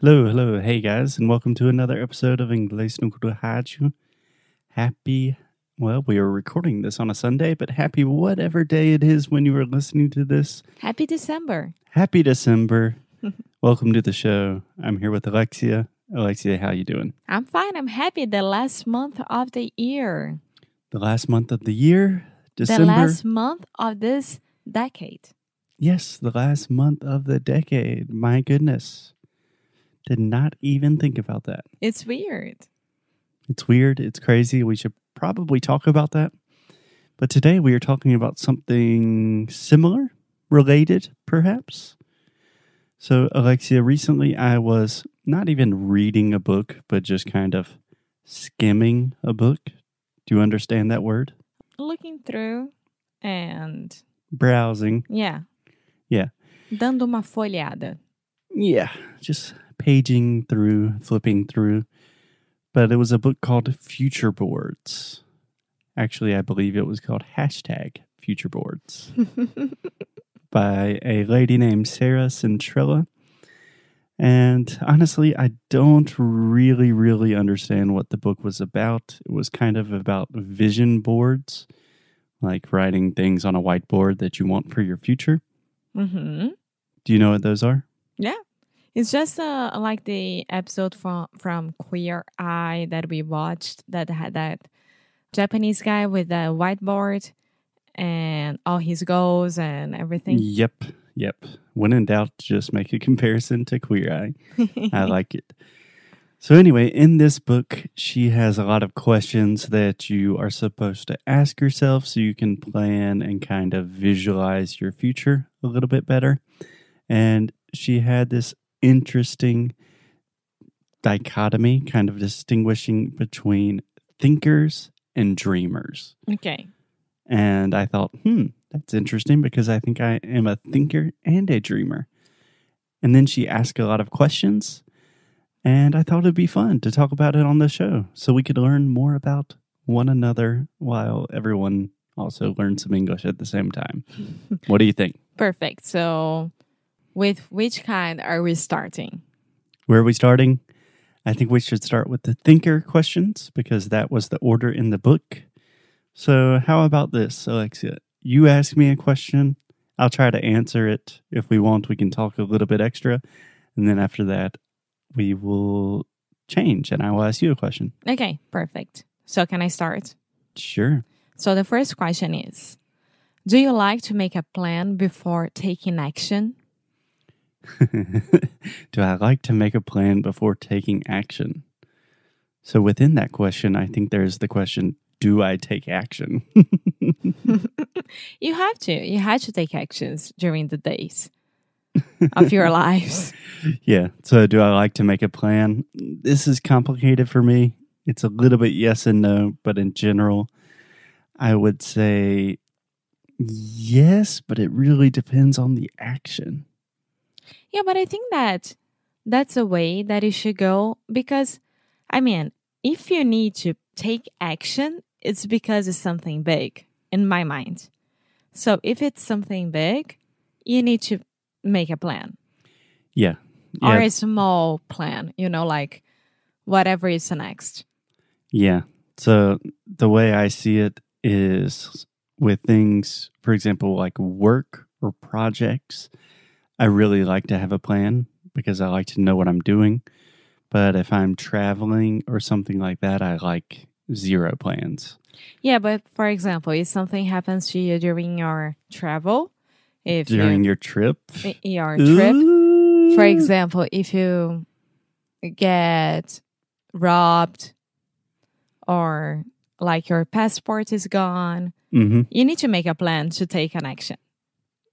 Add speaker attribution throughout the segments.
Speaker 1: Hello, hello, hey guys, and welcome to another episode of Inglês no Rádio. Happy, well, we are recording this on a Sunday, but happy whatever day it is when you are listening to this.
Speaker 2: Happy December.
Speaker 1: Happy December. welcome to the show. I'm here with Alexia. Alexia, how you doing?
Speaker 2: I'm fine. I'm happy. The last month of the year.
Speaker 1: The last month of the year, December.
Speaker 2: The last month of this decade.
Speaker 1: Yes, the last month of the decade. My goodness. Did not even think about that.
Speaker 2: It's weird.
Speaker 1: It's weird. It's crazy. We should probably talk about that. But today we are talking about something similar, related, perhaps. So, Alexia, recently I was not even reading a book, but just kind of skimming a book. Do you understand that word?
Speaker 2: Looking through and
Speaker 1: Browsing.
Speaker 2: yeah.
Speaker 1: Yeah.
Speaker 2: Dando uma folhada.
Speaker 1: Yeah, just paging through, flipping through. But it was a book called Future Boards. Actually, I believe it was called hashtag Future Boards by a lady named Sarah Centrella. And honestly, I don't really, really understand what the book was about. It was kind of about vision boards, like writing things on a whiteboard that you want for your future.
Speaker 2: hmm
Speaker 1: Do you know what those are?
Speaker 2: Yeah. It's just uh, like the episode from from Queer Eye that we watched that had that Japanese guy with the whiteboard and all his goals and everything.
Speaker 1: Yep, yep. When in doubt, just make a comparison to Queer Eye. I like it. So, anyway, in this book, she has a lot of questions that you are supposed to ask yourself so you can plan and kind of visualize your future a little bit better. And she had this interesting dichotomy, kind of distinguishing between thinkers and dreamers.
Speaker 2: okay.
Speaker 1: And I thought, hmm, that's interesting because I think I am a thinker and a dreamer. And then she asked a lot of questions, and I thought it'd be fun to talk about it on the show so we could learn more about one another while everyone also learns some English at the same time. what do you think?
Speaker 2: Perfect. So, with which kind are we starting?
Speaker 1: Where are we starting? I think we should start with the thinker questions because that was the order in the book. So, how about this, Alexia? You ask me a question, I'll try to answer it. If we want, we can talk a little bit extra. And then after that, we will change and I will ask you a question.
Speaker 2: Okay, perfect. So, can I start?
Speaker 1: Sure.
Speaker 2: So, the first question is Do you like to make a plan before taking action?
Speaker 1: Do I like to make a plan before taking action? So, within that question, I think there's the question Do I take action?
Speaker 2: You have to. You had to take actions during the days of your lives.
Speaker 1: Yeah. So, do I like to make a plan? This is complicated for me. It's a little bit yes and no, but in general, I would say yes, but it really depends on the action.
Speaker 2: Yeah, but I think that that's a way that you should go because, I mean, if you need to take action, it's because it's something big in my mind. So if it's something big, you need to make a plan
Speaker 1: Yeah.
Speaker 2: or a small plan, you know, like whatever is next.
Speaker 1: Yeah. So, the way I see it is with things, for example, like work or projects, I really like to have a plan because I like to know what I'm doing. But if I'm traveling or something like that, I like zero plans.
Speaker 2: Yeah, but for example, if something happens to you during your travel, if
Speaker 1: During
Speaker 2: you,
Speaker 1: your trip,
Speaker 2: your trip, for example, if you get robbed or like your passport is gone,
Speaker 1: Mhm.
Speaker 2: you need to make a plan to take an action.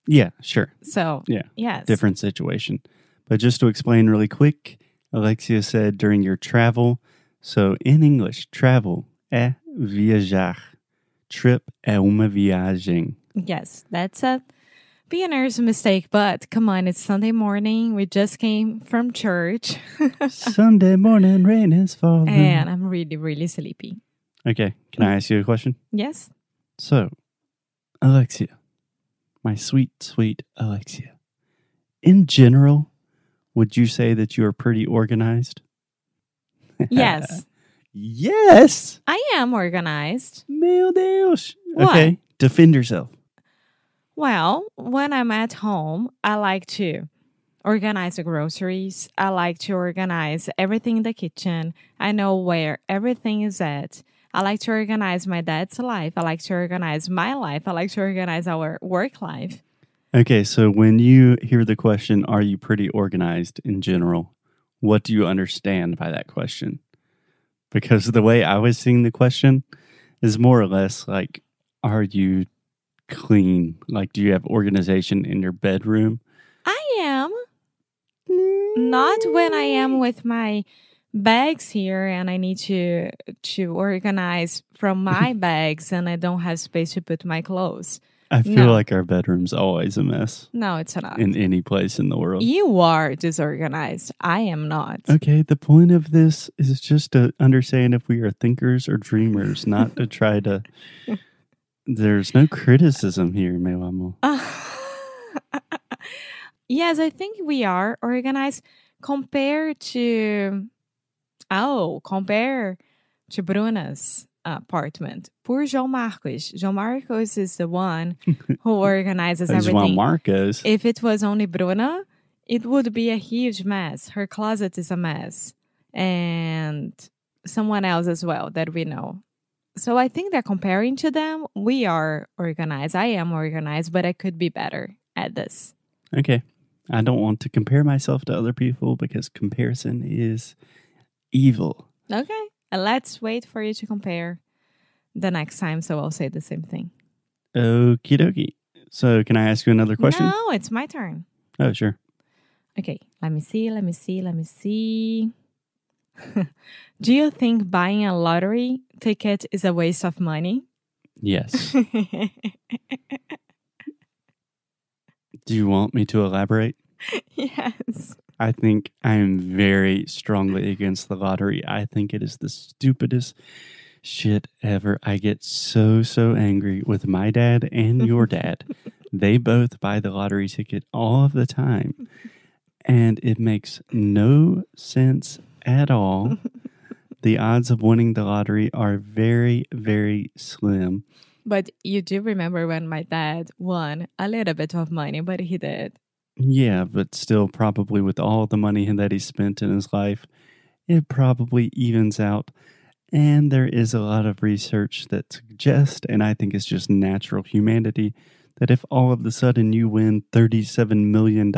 Speaker 1: Yeah, sure.
Speaker 2: So,
Speaker 1: Yeah.
Speaker 2: yes.
Speaker 1: Different situation. But just to explain really quick, Alexia said during your travel. So in English, travel é viajar. Trip é uma viagem.
Speaker 2: Yes, that's a beginner's mistake, but come on, it's Sunday morning. We just came from church
Speaker 1: Sunday morning rain is falling.
Speaker 2: and I'm really, really sleepy.
Speaker 1: Okay, can I ask you a question?
Speaker 2: Yes.
Speaker 1: So, Alexia, my sweet, sweet Alexia, in general, Would you say that you are pretty organized?
Speaker 2: Yes,
Speaker 1: yes.
Speaker 2: I am organized.
Speaker 1: Meu Deus.
Speaker 2: What?
Speaker 1: Okay. Defend yourself.
Speaker 2: Well, when I'm at home, I like to organize the groceries. I like to organize everything in the kitchen. I know where everything is at. I like to organize my dad's life. I like to organize my life. I like to organize our work life.
Speaker 1: Okay, so when you hear the question, are you pretty organized in general? What do you understand by that question? Because the way I was seeing the question is more or less like, are you clean? Like, do you have organization in your bedroom?
Speaker 2: I am mm. not when I am with my bags here and I need to to organize from my bags and I don't have space to put my clothes.
Speaker 1: I feel
Speaker 2: No.
Speaker 1: like our bedroom's always a mess
Speaker 2: No, it's not.
Speaker 1: in any place in the world.
Speaker 2: You are disorganized. I am not.
Speaker 1: Okay, the point of this is just to understand if we are thinkers or dreamers, not to try to. There's no criticism here, meu amor.
Speaker 2: yes, I think we are organized compared to oh, compare to Bruna's apartment. Poor João Marcos. João Marcos is the one who organizes
Speaker 1: everything.
Speaker 2: Everything.
Speaker 1: Marcos.
Speaker 2: If it was only Bruna, it would be a huge mess. Her closet is a mess. And someone else as well that we know. So I think that comparing to them, we are organized. I am organized, but I could be better at this.
Speaker 1: Okay. I don't want to compare myself to other people because comparison is evil.
Speaker 2: Okay. Let's wait for you to compare the next time. So I'll say the same thing.
Speaker 1: Okie dokie. So, can I ask you another question?
Speaker 2: No, it's my turn.
Speaker 1: Oh, sure.
Speaker 2: Okay. Let me see. Let me see. Let me see. Do you think buying a lottery ticket is a waste of money?
Speaker 1: Yes. Do you want me to elaborate?
Speaker 2: yes.
Speaker 1: I think I am very strongly against the lottery. I think it is the stupidest shit ever. I get so, so angry with my dad and your dad. they both buy the lottery ticket all of the time. And it makes no sense at all. the odds of winning the lottery are very, very slim.
Speaker 2: But you do remember when my dad won a little bit of money, but he did.
Speaker 1: Yeah, but still, probably with all the money that he spent in his life, it probably evens out. And there is a lot of research that suggests, and I think it's just natural humanity, that if all of a sudden you win $37 million,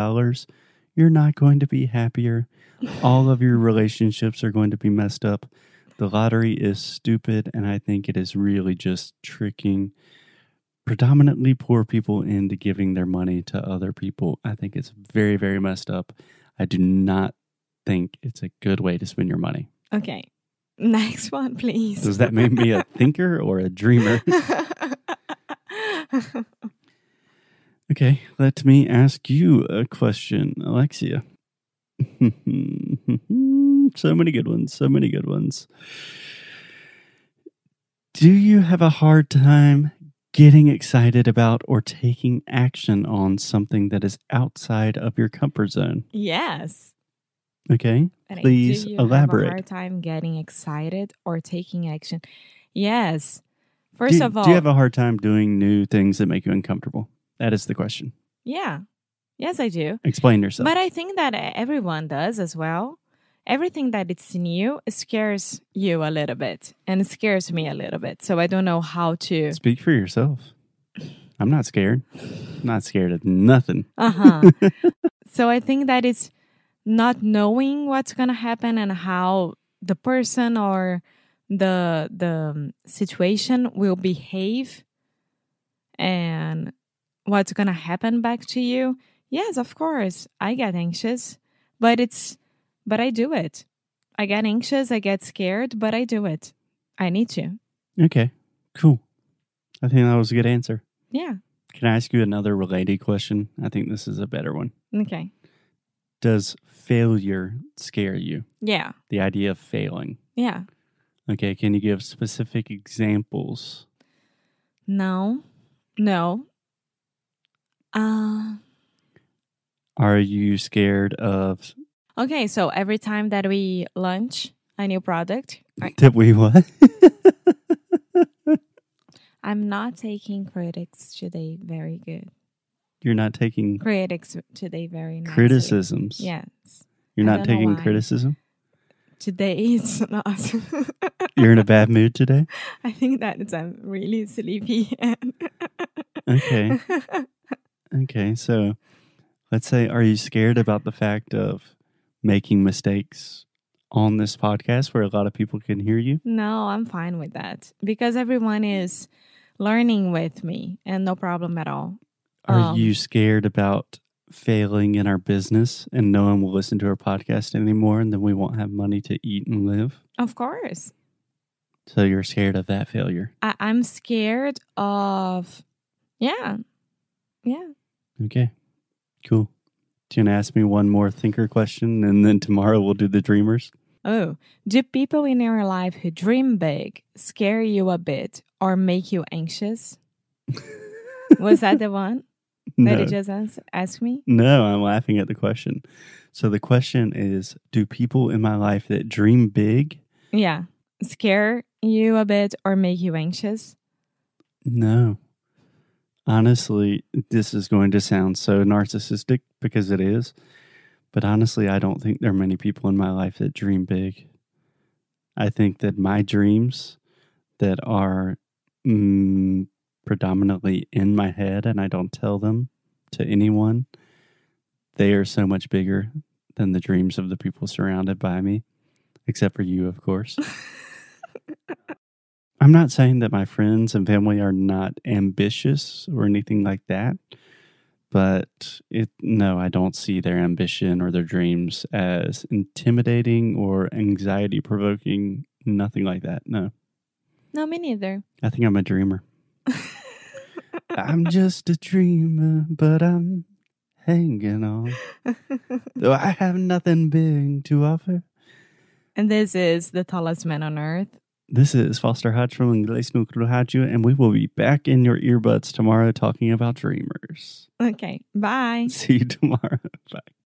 Speaker 1: you're not going to be happier. All of your relationships are going to be messed up. The lottery is stupid, and I think it is really just tricking predominantly poor people into giving their money to other people. I think it's very, very messed up. I do not think it's a good way to spend your money.
Speaker 2: Okay. Next one, please.
Speaker 1: Does that make me a thinker or a dreamer? Okay, let me ask you a question, Alexia. so many good ones, so many good ones. Do you have a hard time getting excited about or taking action on something that is outside of your comfort zone?
Speaker 2: yes.
Speaker 1: Okay,
Speaker 2: And
Speaker 1: Please
Speaker 2: do you
Speaker 1: elaborate.
Speaker 2: Have a hard time getting excited or taking action. Yes. First
Speaker 1: do,
Speaker 2: of all,
Speaker 1: do you have a hard time doing new things that make you uncomfortable? That is the question.
Speaker 2: yeah. Yes, I do.
Speaker 1: Explain yourself.
Speaker 2: But I think that everyone does as well. Everything that it's new scares you a little bit, and it scares me a little bit. So I don't know how to.
Speaker 1: Speak for yourself. I'm not scared. I'm not scared of nothing.
Speaker 2: Uh huh. so I think that it's not knowing what's gonna happen and how the person or the the um, situation will behave, and what's gonna happen back to you. Yes, of course, I get anxious, but it's but I do it. I get anxious, I get scared, but I do it. I need to.
Speaker 1: Okay, cool. I think that was a good answer.
Speaker 2: Yeah.
Speaker 1: Can I ask you another related question? I think this is a better one.
Speaker 2: Okay.
Speaker 1: Does failure scare you?
Speaker 2: Yeah.
Speaker 1: The idea of failing.
Speaker 2: Yeah.
Speaker 1: Okay, can you give specific examples?
Speaker 2: No. No. Uh
Speaker 1: Are you scared of
Speaker 2: Okay, so every time that we launch a new product, I-
Speaker 1: Did we what?
Speaker 2: I'm not taking critics today very good.
Speaker 1: You're not taking
Speaker 2: Critics today very nicely.
Speaker 1: criticisms.
Speaker 2: Yes.
Speaker 1: You're
Speaker 2: I
Speaker 1: not taking criticism.
Speaker 2: Today it's not.
Speaker 1: You're in a bad mood today.
Speaker 2: I think that it's, I'm really sleepy.
Speaker 1: Okay. Okay. So, let's say, are you scared about the fact of making mistakes on this podcast where a lot of people can hear you?
Speaker 2: no, I'm fine with that because everyone is learning with me and no problem at all.
Speaker 1: Are
Speaker 2: Um,
Speaker 1: you scared about failing in our business and no one will listen to our podcast anymore and then we won't have money to eat and live?
Speaker 2: Of course.
Speaker 1: So, you're scared of that failure.
Speaker 2: I, I'm scared of, yeah, yeah.
Speaker 1: Okay. Cool. Do you want to ask me one more thinker question and then tomorrow we'll do the dreamers?
Speaker 2: Oh, do people in your life who dream big scare you a bit or make you anxious? Was that the one that
Speaker 1: No.
Speaker 2: you just asked me?
Speaker 1: No, I'm laughing at the question. So the question is Do people in my life that dream big?
Speaker 2: Yeah. Scare you a bit or make you anxious?
Speaker 1: No. Honestly, this is going to sound so narcissistic because it is. But honestly, I don't think there are many people in my life that dream big. I think that my dreams that are mm, predominantly in my head and I don't tell them to anyone, they are so much bigger than the dreams of the people surrounded by me, except for you, of course. I'm not saying that my friends and family are not ambitious or anything like that, but it no, I don't see their ambition or their dreams as intimidating or anxiety provoking. Nothing like that. No,
Speaker 2: No, me neither.
Speaker 1: I think I'm a dreamer. I'm just a dreamer, but I'm hanging on. Though I have nothing big to offer.
Speaker 2: And this is the tallest man on earth.
Speaker 1: This is Foster Hodge from Inglês no Rádio, and we will be back in your earbuds tomorrow talking about dreamers.
Speaker 2: Okay, bye.
Speaker 1: See you tomorrow. Bye.